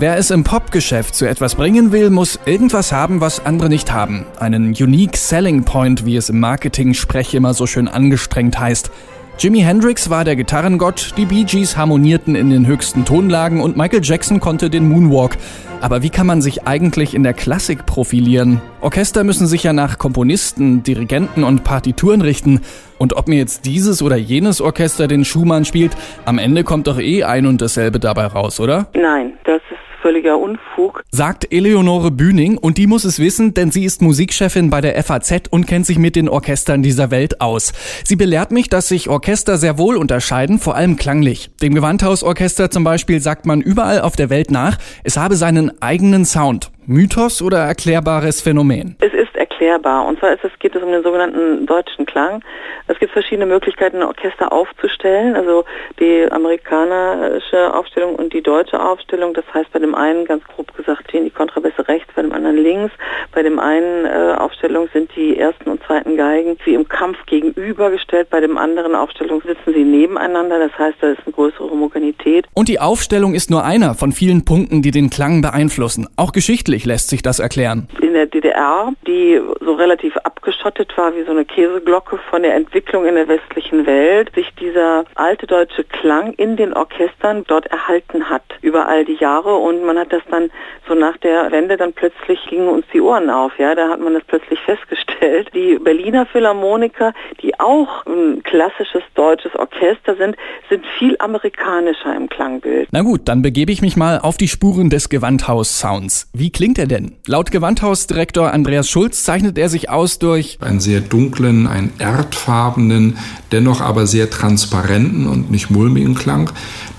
Wer es im Popgeschäft zu etwas bringen will, muss irgendwas haben, was andere nicht haben. Einen Unique Selling Point, wie es im Marketing-Sprech immer so schön angestrengt heißt. Jimi Hendrix war der Gitarrengott, die Bee Gees harmonierten in den höchsten Tonlagen und Michael Jackson konnte den Moonwalk. Aber wie kann man sich eigentlich in der Klassik profilieren? Orchester müssen sich ja nach Komponisten, Dirigenten und Partituren richten. Und ob mir jetzt dieses oder jenes Orchester den Schumann spielt, am Ende kommt doch eh ein und dasselbe dabei raus, oder? Nein, das völliger Unfug. Sagt Eleonore Bühning und die muss es wissen, denn sie ist Musikchefin bei der FAZ und kennt sich mit den Orchestern dieser Welt aus. Sie belehrt mich, dass sich Orchester sehr wohl unterscheiden, vor allem klanglich. Dem Gewandhausorchester zum Beispiel sagt man überall auf der Welt nach, es habe seinen eigenen Sound. Mythos oder erklärbares Phänomen? Es ist erklärbar. Und zwar ist es, geht es um den sogenannten deutschen Klang. Es gibt verschiedene Möglichkeiten, ein Orchester aufzustellen. Also die amerikanische Aufstellung und die deutsche Aufstellung. Das heißt, bei dem einen, ganz grob gesagt, stehen die Kontrabässe rechts, bei dem anderen links. Bei dem einen äh, Aufstellung sind die ersten und zweiten Geigen wie im Kampf gegenübergestellt. Bei dem anderen Aufstellung sitzen sie nebeneinander. Das heißt, da ist eine größere Homogenität. Und die Aufstellung ist nur einer von vielen Punkten, die den Klang beeinflussen. Auch geschichtlich lässt sich das erklären. In der DDR, die so relativ abgeschottet war wie so eine Käseglocke von der Entwicklung in der westlichen Welt, sich dieser alte deutsche Klang in den Orchestern dort erhalten hat über all die Jahre und man hat das dann so nach der Wende dann plötzlich gingen uns die Ohren auf, ja, da hat man das plötzlich festgestellt. Die Berliner Philharmoniker, die auch ein klassisches deutsches Orchester sind, sind viel amerikanischer im Klangbild. Na gut, dann begebe ich mich mal auf die Spuren des Gewandhaus-Sounds. Wie klingt er denn? Laut Gewandhausdirektor Andreas Schulz zeichnet er sich aus durch einen sehr dunklen, einen erdfarbenen, dennoch aber sehr transparenten und nicht mulmigen Klang.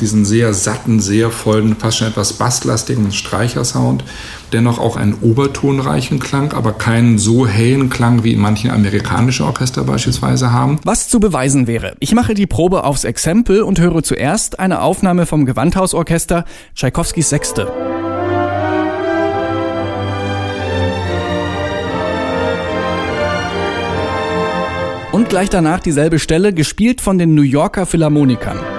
Diesen sehr satten, sehr vollen, fast schon etwas basslastigen Streichersound. Dennoch auch einen obertonreichen Klang, aber keinen so hellen Klang wie manche amerikanische Orchester beispielsweise haben. Was zu beweisen wäre. Ich mache die Probe aufs Exempel und höre zuerst eine Aufnahme vom Gewandhausorchester Tschaikowskis Sechste. Gleich danach dieselbe Stelle, gespielt von den New Yorker Philharmonikern.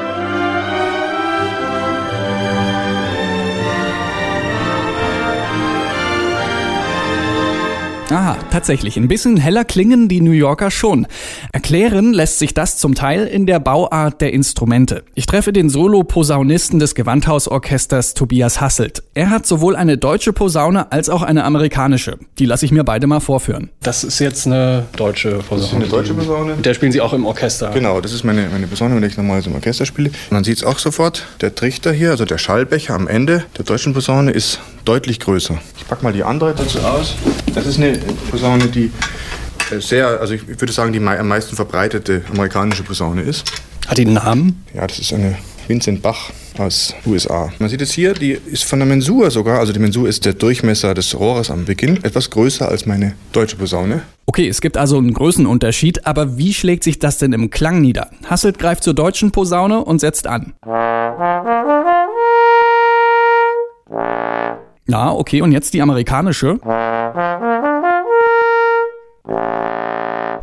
Aha, tatsächlich. Ein bisschen heller klingen die New Yorker schon. Erklären lässt sich das zum Teil in der Bauart der Instrumente. Ich treffe den Solo-Posaunisten des Gewandhausorchesters Tobias Hasselt. Er hat sowohl eine deutsche Posaune als auch eine amerikanische. Die lasse ich mir beide mal vorführen. Das ist jetzt eine deutsche Posaune. Das ist eine deutsche Posaune. Mit der spielen Sie auch im Orchester. Genau, das ist meine, meine Posaune, mit der ich normalerweise im Orchester spiele. Man sieht es auch sofort. Der Trichter hier, also der Schallbecher am Ende der deutschen Posaune ist deutlich größer. Ich packe mal die andere dazu aus. Das ist eine Posaune, die äh, sehr, also ich würde sagen, die am meisten verbreitete amerikanische Posaune ist. Hat die einen Namen? Ja, das ist eine Vincent Bach aus USA. Man sieht jetzt hier, die ist von der Mensur sogar, also die Mensur ist der Durchmesser des Rohres am Beginn, etwas größer als meine deutsche Posaune. Okay, es gibt also einen Größenunterschied, aber wie schlägt sich das denn im Klang nieder? Hasselt greift zur deutschen Posaune und setzt an. Ja, okay, und jetzt die amerikanische.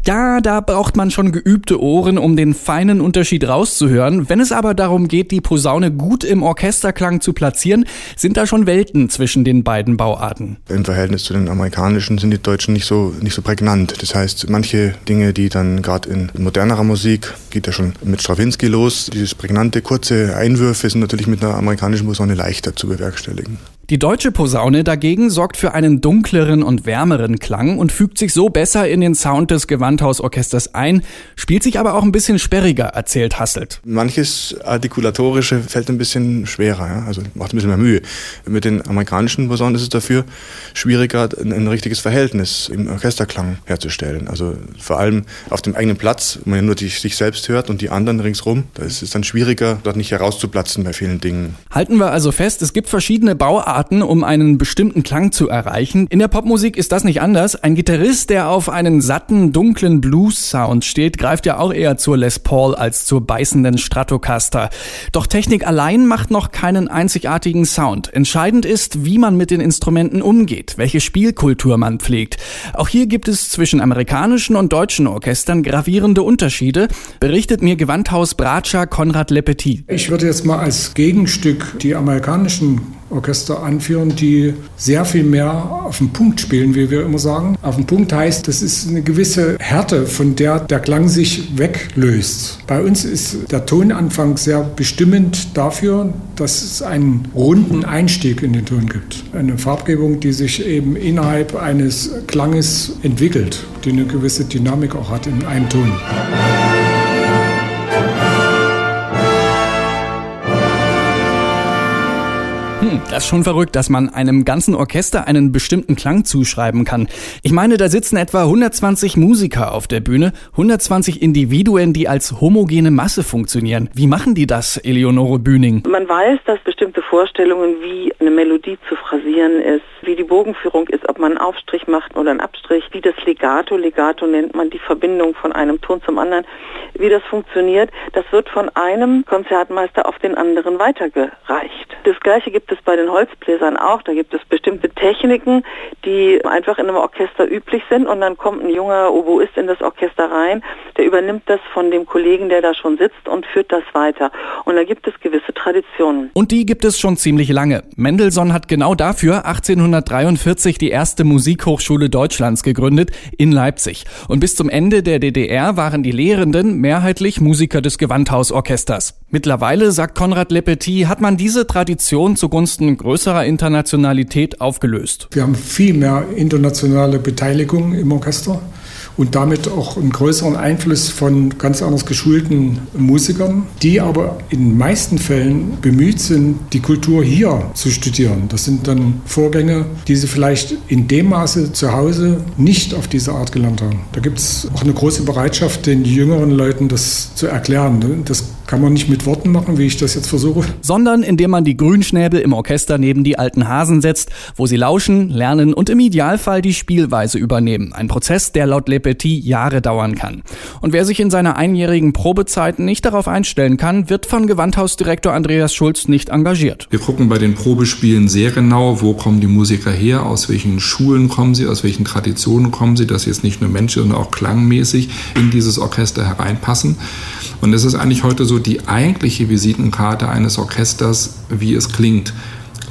Ja, da braucht man schon geübte Ohren, um den feinen Unterschied rauszuhören. Wenn es aber darum geht, die Posaune gut im Orchesterklang zu platzieren, sind da schon Welten zwischen den beiden Bauarten. Im Verhältnis zu den amerikanischen sind die Deutschen nicht so, nicht so prägnant. Das heißt, manche Dinge, die dann gerade in modernerer Musik, geht ja schon mit Stravinsky los, dieses prägnante, kurze Einwürfe sind natürlich mit einer amerikanischen Posaune leichter zu bewerkstelligen. Die deutsche Posaune dagegen sorgt für einen dunkleren und wärmeren Klang und fügt sich so besser in den Sound des Gewandhausorchesters ein, spielt sich aber auch ein bisschen sperriger, erzählt Hasselt. Manches Artikulatorische fällt ein bisschen schwerer, ja? also macht ein bisschen mehr Mühe. Mit den amerikanischen Posaunen ist es dafür schwieriger, ein, ein richtiges Verhältnis im Orchesterklang herzustellen. Also vor allem auf dem eigenen Platz, wo man ja nur die, sich selbst hört und die anderen ringsrum, da ist es dann schwieriger, dort nicht herauszuplatzen bei vielen Dingen. Halten wir also fest, es gibt verschiedene Bauarten, Arten, um einen bestimmten Klang zu erreichen. In der Popmusik ist das nicht anders. Ein Gitarrist, der auf einen satten, dunklen Blues-Sound steht, greift ja auch eher zur Les Paul als zur beißenden Stratocaster. Doch Technik allein macht noch keinen einzigartigen Sound. Entscheidend ist, wie man mit den Instrumenten umgeht, welche Spielkultur man pflegt. Auch hier gibt es zwischen amerikanischen und deutschen Orchestern gravierende Unterschiede, berichtet mir Gewandhaus Bratscher Konrad Lepetit. Ich würde jetzt mal als Gegenstück die amerikanischen Orchester anführen, die sehr viel mehr auf den Punkt spielen, wie wir immer sagen. Auf den Punkt heißt, das ist eine gewisse Härte, von der der Klang sich weglöst. Bei uns ist der Tonanfang sehr bestimmend dafür, dass es einen runden Einstieg in den Ton gibt. Eine Farbgebung, die sich eben innerhalb eines Klanges entwickelt, die eine gewisse Dynamik auch hat in einem Ton. Hm, das ist schon verrückt, dass man einem ganzen Orchester einen bestimmten Klang zuschreiben kann. Ich meine, da sitzen etwa 120 Musiker auf der Bühne, 120 Individuen, die als homogene Masse funktionieren. Wie machen die das, Eleonore Bühning? Man weiß, dass bestimmte Vorstellungen, wie eine Melodie zu phrasieren ist, wie die Bogenführung ist, ob man einen Aufstrich macht oder einen Abstrich, wie das Legato, Legato nennt man die Verbindung von einem Ton zum anderen, wie das funktioniert, das wird von einem Konzertmeister auf den anderen weitergereicht. Das gleiche gibt es bei den Holzbläsern auch, da gibt es bestimmte Techniken, die einfach in einem Orchester üblich sind und dann kommt ein junger Oboist in das Orchester rein, der übernimmt das von dem Kollegen, der da schon sitzt und führt das weiter. Und da gibt es gewisse Traditionen. Und die gibt es schon ziemlich lange. Mendelssohn hat genau dafür 1843 die erste Musikhochschule Deutschlands gegründet in Leipzig. Und bis zum Ende der DDR waren die Lehrenden mehrheitlich Musiker des Gewandhausorchesters. Mittlerweile, sagt Konrad Lepetit, hat man diese Tradition zugunsten größerer Internationalität aufgelöst. Wir haben viel mehr internationale Beteiligung im Orchester und damit auch einen größeren Einfluss von ganz anders geschulten Musikern, die aber in den meisten Fällen bemüht sind, die Kultur hier zu studieren. Das sind dann Vorgänge, die sie vielleicht in dem Maße zu Hause nicht auf diese Art gelernt haben. Da gibt es auch eine große Bereitschaft, den jüngeren Leuten das zu erklären. Das kann man nicht mit Worten machen, wie ich das jetzt versuche. Sondern indem man die Grünschnäbel im Orchester neben die alten Hasen setzt, wo sie lauschen, lernen und im Idealfall die Spielweise übernehmen. Ein Prozess, der laut Le Petit Jahre dauern kann. Und wer sich in seiner einjährigen Probezeit nicht darauf einstellen kann, wird von Gewandhausdirektor Andreas Schulz nicht engagiert. Wir gucken bei den Probespielen sehr genau, wo kommen die Musiker her, aus welchen Schulen kommen sie, aus welchen Traditionen kommen sie, dass jetzt nicht nur menschlich, sondern auch klangmäßig in dieses Orchester hereinpassen. Und es ist eigentlich heute so die eigentliche Visitenkarte eines Orchesters, wie es klingt.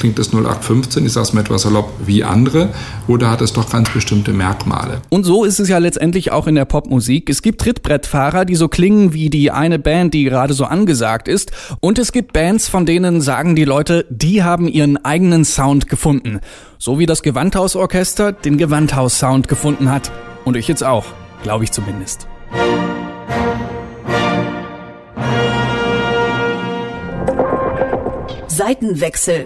Klingt es 0815, ich sage es mal etwas salopp, wie andere, oder hat es doch ganz bestimmte Merkmale? Und so ist es ja letztendlich auch in der Popmusik. Es gibt Trittbrettfahrer, die so klingen wie die eine Band, die gerade so angesagt ist. Und es gibt Bands, von denen sagen die Leute, die haben ihren eigenen Sound gefunden. So wie das Gewandhausorchester den Gewandhaus-Sound gefunden hat. Und ich jetzt auch, glaube ich zumindest. Seitenwechsel.